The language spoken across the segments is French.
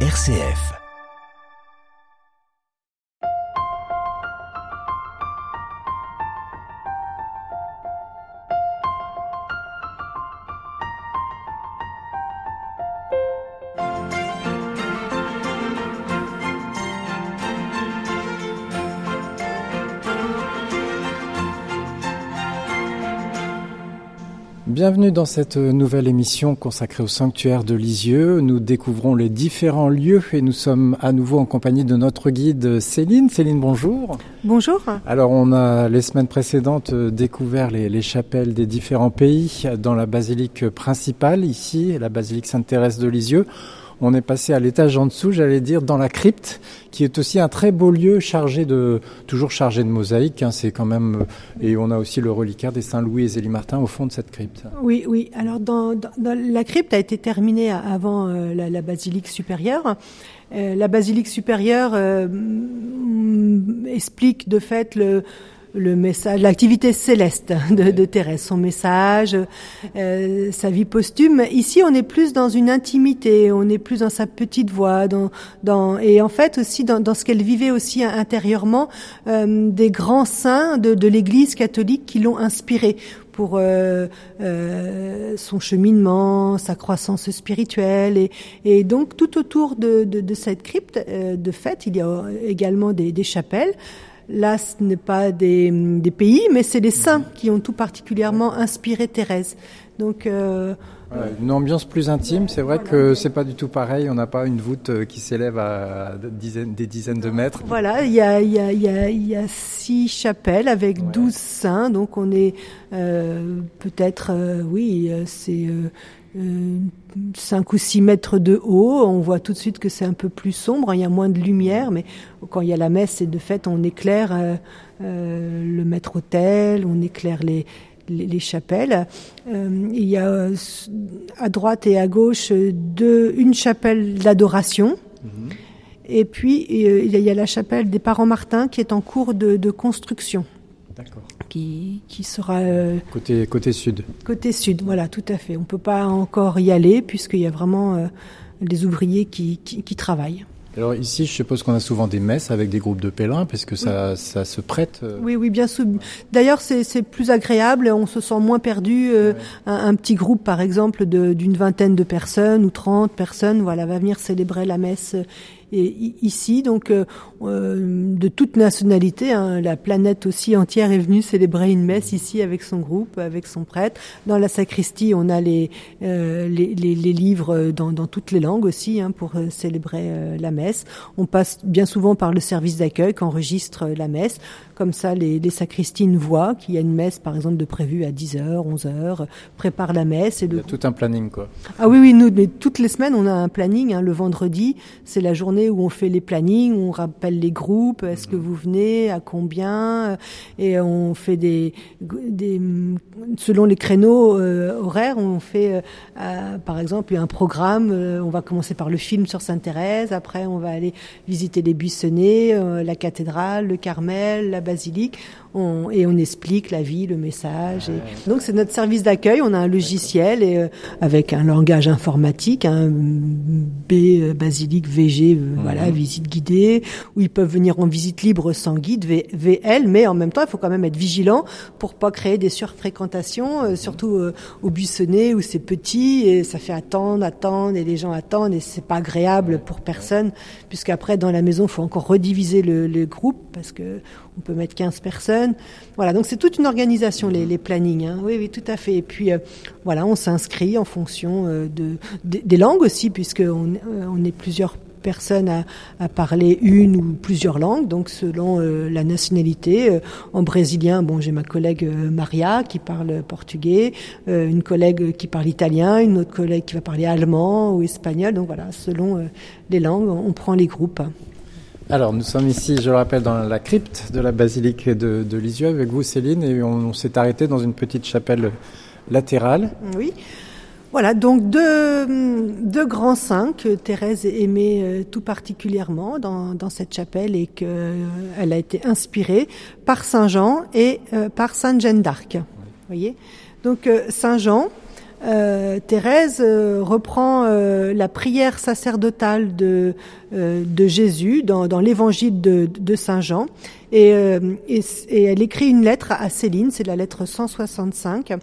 RCF. Bienvenue dans cette nouvelle émission consacrée au sanctuaire de Lisieux. Nous découvrons les différents lieux et nous sommes à nouveau en compagnie de notre guide Céline. Céline, bonjour. Bonjour. Alors on a les semaines précédentes découvert les, les chapelles des différents pays dans la basilique principale ici, la basilique Sainte-Thérèse de Lisieux on est passé à l'étage en dessous, j'allais dire, dans la crypte, qui est aussi un très beau lieu chargé de, toujours chargé de mosaïques. Hein, quand même, et on a aussi le reliquaire des Saint Louis et Zélie Martin au fond de cette crypte. Oui, oui. Alors, la crypte a été terminée avant euh, la, la, basilique supérieure. Euh, la basilique supérieure euh, explique de fait le le message, l'activité céleste de, de, Thérèse, son message, euh, sa vie posthume. Ici, on est plus dans une intimité, on est plus dans sa petite voix, dans, dans et en fait aussi dans, dans ce qu'elle vivait aussi intérieurement, euh, des grands saints de, de l'Église catholique qui l'ont inspiré pour euh, euh, son cheminement, sa croissance spirituelle. Et, et donc tout autour de, de, de cette crypte, euh, de fait, il y a également des, des chapelles. Là, ce n'est pas des, des, pays, mais c'est les saints qui ont tout particulièrement inspiré Thérèse. Donc, euh, voilà, une ambiance plus intime. C'est vrai que c'est pas du tout pareil. On n'a pas une voûte euh, qui s'élève à dizaines, des dizaines de mètres. Voilà, il y a, il y a, il y a, il y a six chapelles avec douze saints. Donc, on est euh, peut-être, euh, oui, c'est 5 ou 6 mètres de haut. On voit tout de suite que c'est un peu plus sombre, il y a moins de lumière, mais quand il y a la messe, et de fait, on éclaire euh, euh, le maître-autel, on éclaire les, les, les chapelles. Euh, il y a à droite et à gauche deux, une chapelle d'adoration. Mmh. Et puis, il y a la chapelle des parents Martin qui est en cours de, de construction. D'accord qui, qui sera euh, côté côté sud. Côté sud, voilà, tout à fait. On peut pas encore y aller puisqu'il y a vraiment euh, des ouvriers qui, qui, qui, travaillent. Alors ici, je suppose qu'on a souvent des messes avec des groupes de pèlerins parce que ça, oui. ça se prête. Euh... Oui, oui, bien sûr. D'ailleurs, c'est plus agréable. On se sent moins perdu. Ouais. un, un, petit groupe, par exemple, d'une vingtaine de personnes ou trente personnes, voilà, va venir célébrer la messe et ici, donc euh, de toute nationalité, hein, la planète aussi entière est venue célébrer une messe ici avec son groupe, avec son prêtre. Dans la sacristie, on a les, euh, les, les, les, livres dans, dans, toutes les langues aussi hein, pour euh, célébrer la messe. On passe bien souvent par le service d'accueil qui enregistre la messe. Comme ça, les, les sacristines voient qu'il y a une messe, par exemple, de prévue à 10h, 11h, prépare la messe. Et le... Il y a tout un planning, quoi. Ah oui, oui, nous, mais toutes les semaines, on a un planning. Hein, le vendredi, c'est la journée où on fait les plannings, où on rappelle les groupes, est-ce que vous venez, à combien, et on fait des, des selon les créneaux euh, horaires, on fait, euh, par exemple, un programme. Euh, on va commencer par le film sur Sainte-Thérèse, après on va aller visiter les Buissonnets, euh, la cathédrale, le Carmel, la basilique. On, et on explique la vie, le message. Et... Donc c'est notre service d'accueil. On a un logiciel et, euh, avec un langage informatique, un B euh, basilique VG, euh, mmh. voilà visite guidée, où ils peuvent venir en visite libre sans guide v, VL, mais en même temps il faut quand même être vigilant pour pas créer des surfréquentations, euh, surtout au buissonnet où c'est petit et ça fait attendre, attendre et les gens attendent et c'est pas agréable pour personne puisqu'après dans la maison il faut encore rediviser le, le groupe parce que on peut mettre 15 personnes. Voilà, donc c'est toute une organisation, les, les plannings. Hein. Oui, oui, tout à fait. Et puis, euh, voilà, on s'inscrit en fonction euh, de, de, des langues aussi, puisqu'on euh, on est plusieurs personnes à, à, parler une ou plusieurs langues, donc selon euh, la nationalité. Euh, en brésilien, bon, j'ai ma collègue euh, Maria qui parle portugais, une collègue qui parle italien, une autre collègue qui va parler allemand ou espagnol. Donc voilà, selon les langues, on prend les groupes. Alors, nous sommes ici, je le rappelle, dans la crypte de la basilique de, de Lisieux avec vous, Céline, et on, on s'est arrêté dans une petite chapelle latérale. Oui. Voilà, donc deux, deux grands saints que Thérèse aimait euh, tout particulièrement dans, dans cette chapelle et qu'elle euh, a été inspirée par Saint Jean et euh, par Sainte Jeanne d'Arc. Voyez? Donc Saint Jean, Thérèse reprend la prière sacerdotale de, de Jésus dans, dans l'évangile de, de, Saint Jean et, elle écrit une lettre à Céline, c'est la lettre 165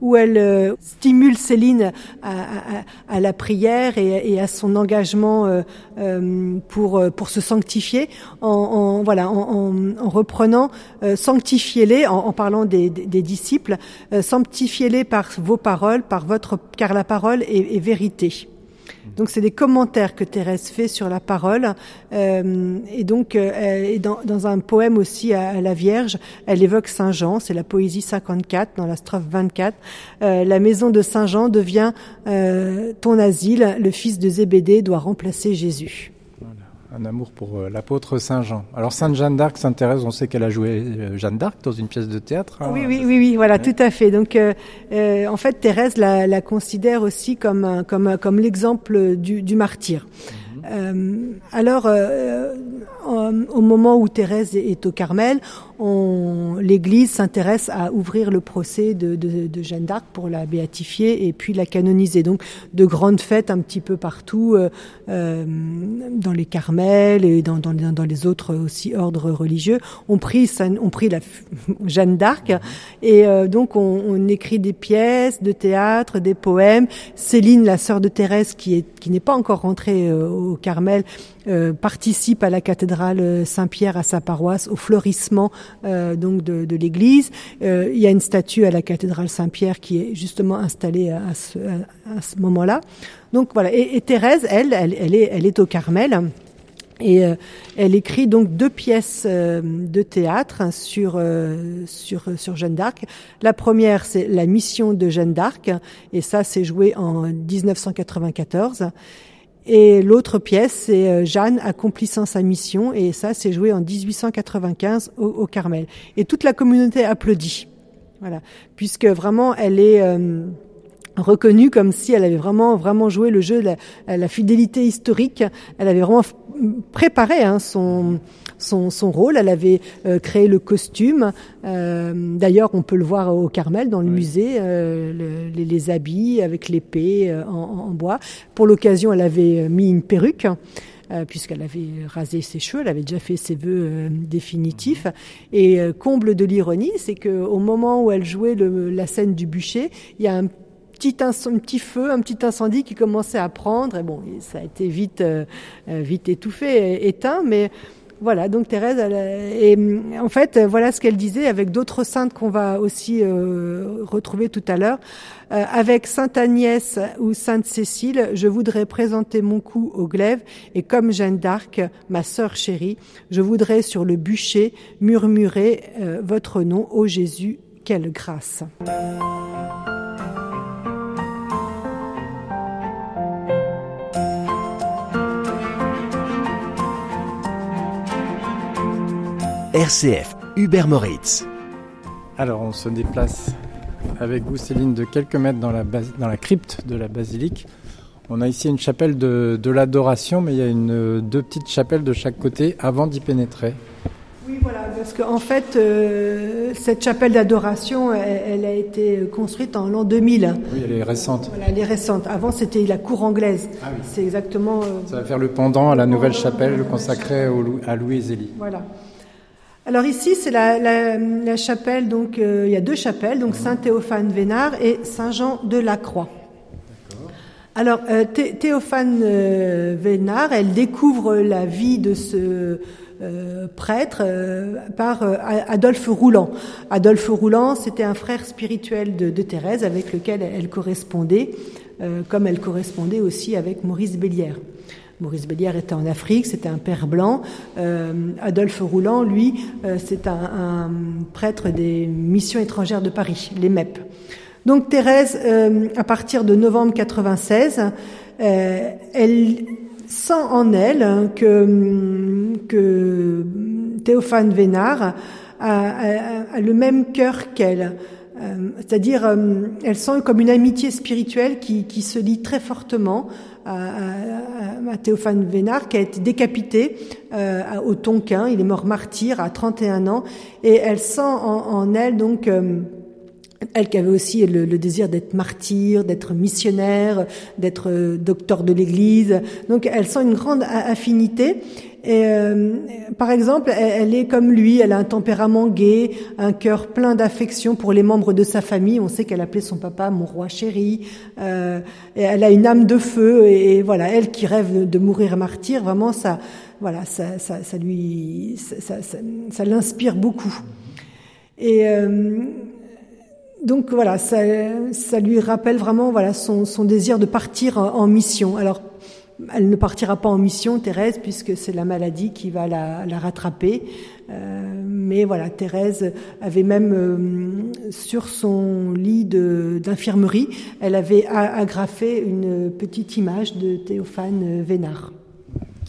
où elle euh, stimule Céline à, à, à, la prière et, et, à son engagement euh, euh pour pour se sanctifier en, en voilà en, en, reprenant sanctifiez-les en, en, parlant des, des, des disciples sanctifiez-les par vos paroles par votre car la parole est, est vérité donc c'est des commentaires que Thérèse fait sur la parole. Euh, et donc euh, dans, dans, un poème aussi à, la Vierge, elle évoque Saint Jean, c'est la poésie 54 dans la strophe 24. Euh, la maison de Saint Jean devient euh, ton asile, le fils de Zébédée doit remplacer Jésus un amour pour euh, l'apôtre Saint Jean. Alors Sainte Jeanne d'Arc s'intéresse, on sait qu'elle a joué euh, Jeanne d'Arc dans une pièce de théâtre. Hein. Oui, oui, oui, oui, voilà, tout à fait. Donc, euh, euh, en fait, Thérèse la, la, considère aussi comme comme comme l'exemple du, du martyr. Euh, alors, euh, au moment où Thérèse est au Carmel, l'Église s'intéresse à ouvrir le procès de, de, de Jeanne d'Arc pour la béatifier et puis la canoniser. Donc, de grandes fêtes un petit peu partout, euh, euh dans les Carmels et dans, dans, dans, les autres aussi ordres religieux, on prie, on prie la Jeanne d'Arc et euh, donc on, on, écrit des pièces de théâtre, des poèmes. Céline, la sœur de Thérèse, qui est qui n'est pas encore rentrée au Carmel, participe à la cathédrale Saint-Pierre à sa paroisse, au fleurissement euh, donc de, l'église. Euh, il y a une statue à la cathédrale Saint-Pierre qui est justement installée à, ce, moment-là. Donc voilà. Et, Thérèse, elle, elle, est, au Carmel. Et euh, elle écrit donc deux pièces euh, de théâtre sur euh, sur sur Jeanne d'Arc. La première c'est La mission de Jeanne d'Arc et ça c'est joué en 1994. Et l'autre pièce, c'est euh, Jeanne accomplissant sa mission, et ça, c'est joué en 1895 au, au, Carmel. Et toute la communauté applaudit, voilà, puisque vraiment, elle est euh, reconnue comme si elle avait vraiment vraiment joué le jeu, la, la fidélité historique. Elle avait vraiment préparé hein, son son, son rôle. Elle avait euh, créé le costume. Euh, D'ailleurs, on peut le voir au Carmel, dans le oui. musée, euh, le, les, les, habits avec l'épée en, en, bois. Pour l'occasion, elle avait mis une perruque. Puisqu'elle avait rasé ses cheveux, elle avait déjà fait ses vœux définitifs. Et euh, comble de l'ironie, c'est qu'au moment où elle jouait le, la scène du bûcher, il y a un petit, un petit feu, un petit incendie qui commençait à prendre. Et bon, ça a été vite, vite étouffé, éteint, mais voilà, donc Thérèse, elle, et en fait, voilà ce qu'elle disait avec d'autres saintes qu'on va aussi euh, retrouver tout à l'heure. Euh, avec Sainte Agnès ou Sainte Cécile, je voudrais présenter mon cou au glaive et comme Jeanne d'Arc, ma sœur chérie, je voudrais sur le bûcher murmurer euh, votre nom, ô Jésus, quelle grâce. RCF Hubert Moritz. Alors on se déplace avec vous Céline de quelques mètres dans la, dans la crypte de la basilique. On a ici une chapelle de, de l'adoration, mais il y a une, deux petites chapelles de chaque côté avant d'y pénétrer. Oui, voilà, parce qu'en en fait, euh, cette chapelle d'adoration, elle, elle, a été construite en l'an 2000. Oui, elle est récente. Voilà, elle est récente. Avant, c'était la cour anglaise. Ah oui. C'est exactement. Euh, Ça va faire le pendant à la nouvelle chapelle consacrée au, à Louis et Zélie. Voilà. Alors ici, c'est la, la, la, chapelle, donc euh, il y a deux chapelles, donc Saint Théophane Vénard et Saint Jean de la Croix. Alors euh, Théophane euh, Vénard, elle découvre la vie de ce prêtre par Adolphe Rouland. Adolphe Rouland, c'était un frère spirituel de, de, Thérèse avec lequel elle correspondait, comme elle correspondait aussi avec Maurice Bélière. Maurice Bélière était en Afrique, c'était un père blanc. Euh, Adolphe Rouland, lui, euh, c'est un, prêtre des missions étrangères de Paris, les MEP. Donc Thérèse, euh, à partir de novembre 96, euh, elle sent en elle que, que Théophane Vénard a, a, a le même cœur qu'elle. Euh, c'est-à-dire, elle sent comme une amitié spirituelle qui, qui se lie très fortement à, Théophane Vénard, qui a été décapité euh, au Tonkin. Il est mort martyr à 31 ans, et elle sent en, elle donc elle qui avait aussi le, désir d'être martyr, d'être missionnaire, d'être euh, docteur de l'Église. Donc elle sent une grande affinité. Euh, par exemple, elle, est comme lui, elle a un tempérament gai, un cœur plein d'affection pour les membres de sa famille. On sait qu'elle appelait son papa mon roi chéri. Euh, elle a une âme de feu et, voilà, elle qui rêve de, mourir martyr, vraiment ça, voilà, ça, ça, ça ça, l'inspire beaucoup. Et euh, donc voilà, ça, ça, lui rappelle vraiment voilà son, désir de partir en, mission. Alors elle ne partira pas en mission, Thérèse, puisque c'est la maladie qui va la, rattraper. Euh, mais voilà, Thérèse avait même euh, sur son lit d'infirmerie, elle avait agrafé une petite image de Théophane Vénard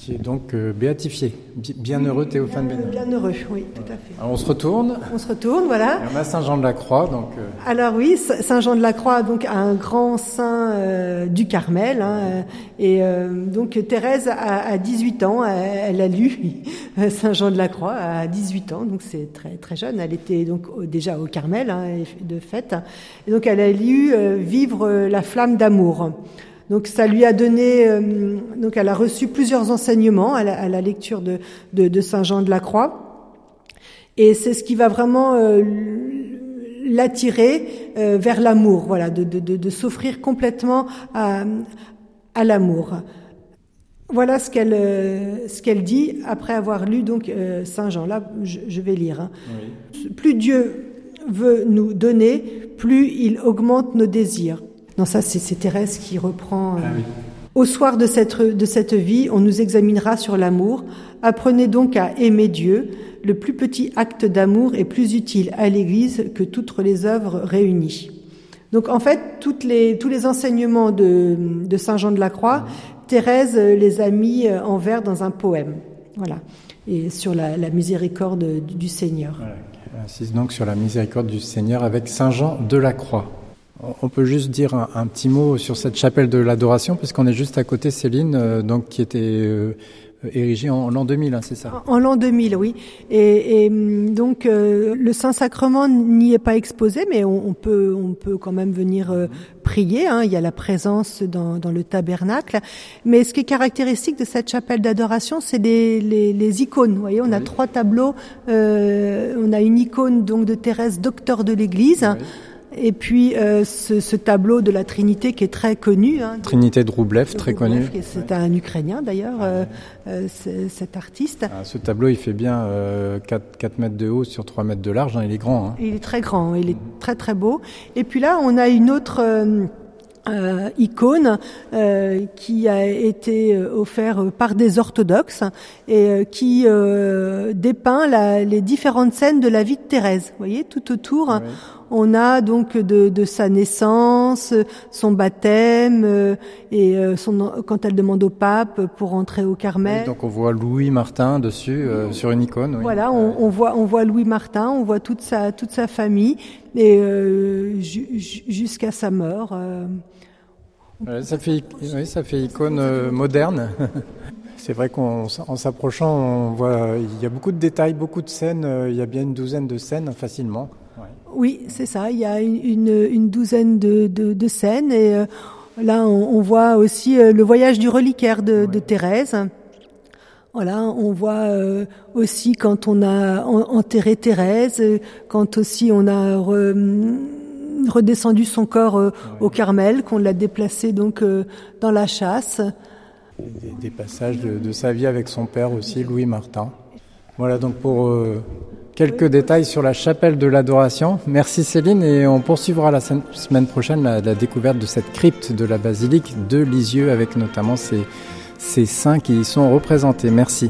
qui est donc euh, béatifié. Bienheureux Théophane Bénin. Bienheureux, oui, tout à fait. Alors on se retourne. On se retourne, voilà. on a Saint Jean de la Croix, donc. Euh, Alors oui, Saint Jean de la Croix, donc un grand saint euh, du Carmel, hein, et donc Thérèse a, 18 ans, elle a lu Saint Jean de la Croix à 18 ans, donc c'est très très jeune. Elle était donc déjà au Carmel hein, de fait, et donc elle a lu Vivre la flamme d'amour. Donc ça lui a donné, euh, donc elle a reçu plusieurs enseignements à la, lecture de, de, Saint Jean de la Croix, et c'est ce qui va vraiment euh, l'attirer euh, vers l'amour, voilà, de, de s'offrir complètement à, à l'amour. Voilà ce qu'elle ce qu'elle dit après avoir lu donc Saint Jean. Là, je, vais lire. Hein. Plus Dieu veut nous donner, plus il augmente nos désirs. Non, ça, c'est Thérèse qui reprend. Euh, ah Au soir de cette, de cette vie, on nous examinera sur l'amour. Apprenez donc à aimer Dieu. Le plus petit acte d'amour est plus utile à l'Église que toutes les œuvres réunies. Donc en fait, toutes les, tous les enseignements de, de Saint Jean de la Croix, Thérèse les a mis en vers dans un poème. Voilà. Et sur la, la miséricorde du Seigneur. Voilà. insiste donc sur la miséricorde du Seigneur avec Saint Jean de la Croix. On peut juste dire un, petit mot sur cette chapelle de l'adoration, puisqu'on est juste à côté, Céline, euh, donc qui était euh, érigée en, l'an 2000, hein, c'est ça? En, l'an 2000, oui. Et, hum, donc euh, le Saint-Sacrement n'y est pas exposé, mais on, peut, on peut quand même venir prier. Hein. Il y a la présence dans, le tabernacle. Mais ce qui est caractéristique de cette chapelle d'adoration, c'est les, icônes. Vous voyez, on a trois tableaux. on a une icône donc de Thérèse, docteur de l'Église. Et puis euh, ce, ce, tableau de la Trinité qui est très connu. Hein, Trinité de Roublev, très connu. C'est un Ukrainien d'ailleurs, euh, euh cet artiste. Ah, ce tableau, il fait bien 4, euh, 4, mètres de haut sur 3 mètres de large. Hein, il est grand. Hein. Il est très grand, il est très très beau. Et puis là, on a une autre... Euh, icône euh, qui a été offert par des orthodoxes et qui dépeint la, les différentes scènes de la vie de Thérèse. Vous voyez, tout autour, on a donc de, sa naissance, son baptême euh, et euh, son, quand elle demande au pape pour entrer au Carmel. donc on voit Louis Martin dessus euh, sur une icône. Voilà, on, voit on voit Louis Martin, on voit toute sa toute sa famille et jusqu'à sa mort. ça fait oui, ça fait icône moderne. C'est vrai qu'en s'approchant, on voit il y a beaucoup de détails, beaucoup de scènes. Il y a bien une douzaine de scènes facilement. Oui, c'est ça. Il y a une, une douzaine de, de, de, scènes et euh, là on, on, voit aussi euh, le voyage du reliquaire de, de Thérèse. Voilà, on voit euh, aussi quand on a enterré Thérèse, quand aussi on a redescendu son corps au Carmel, qu'on l'a déplacé donc dans la chasse. Des, des passages de, de, sa vie avec son père aussi, Louis Martin. Voilà donc pour quelques détails sur la chapelle de l'adoration. Merci Céline et on poursuivra la semaine prochaine la, découverte de cette crypte de la basilique de Lisieux avec notamment ces, ces saints qui y sont représentés. Merci.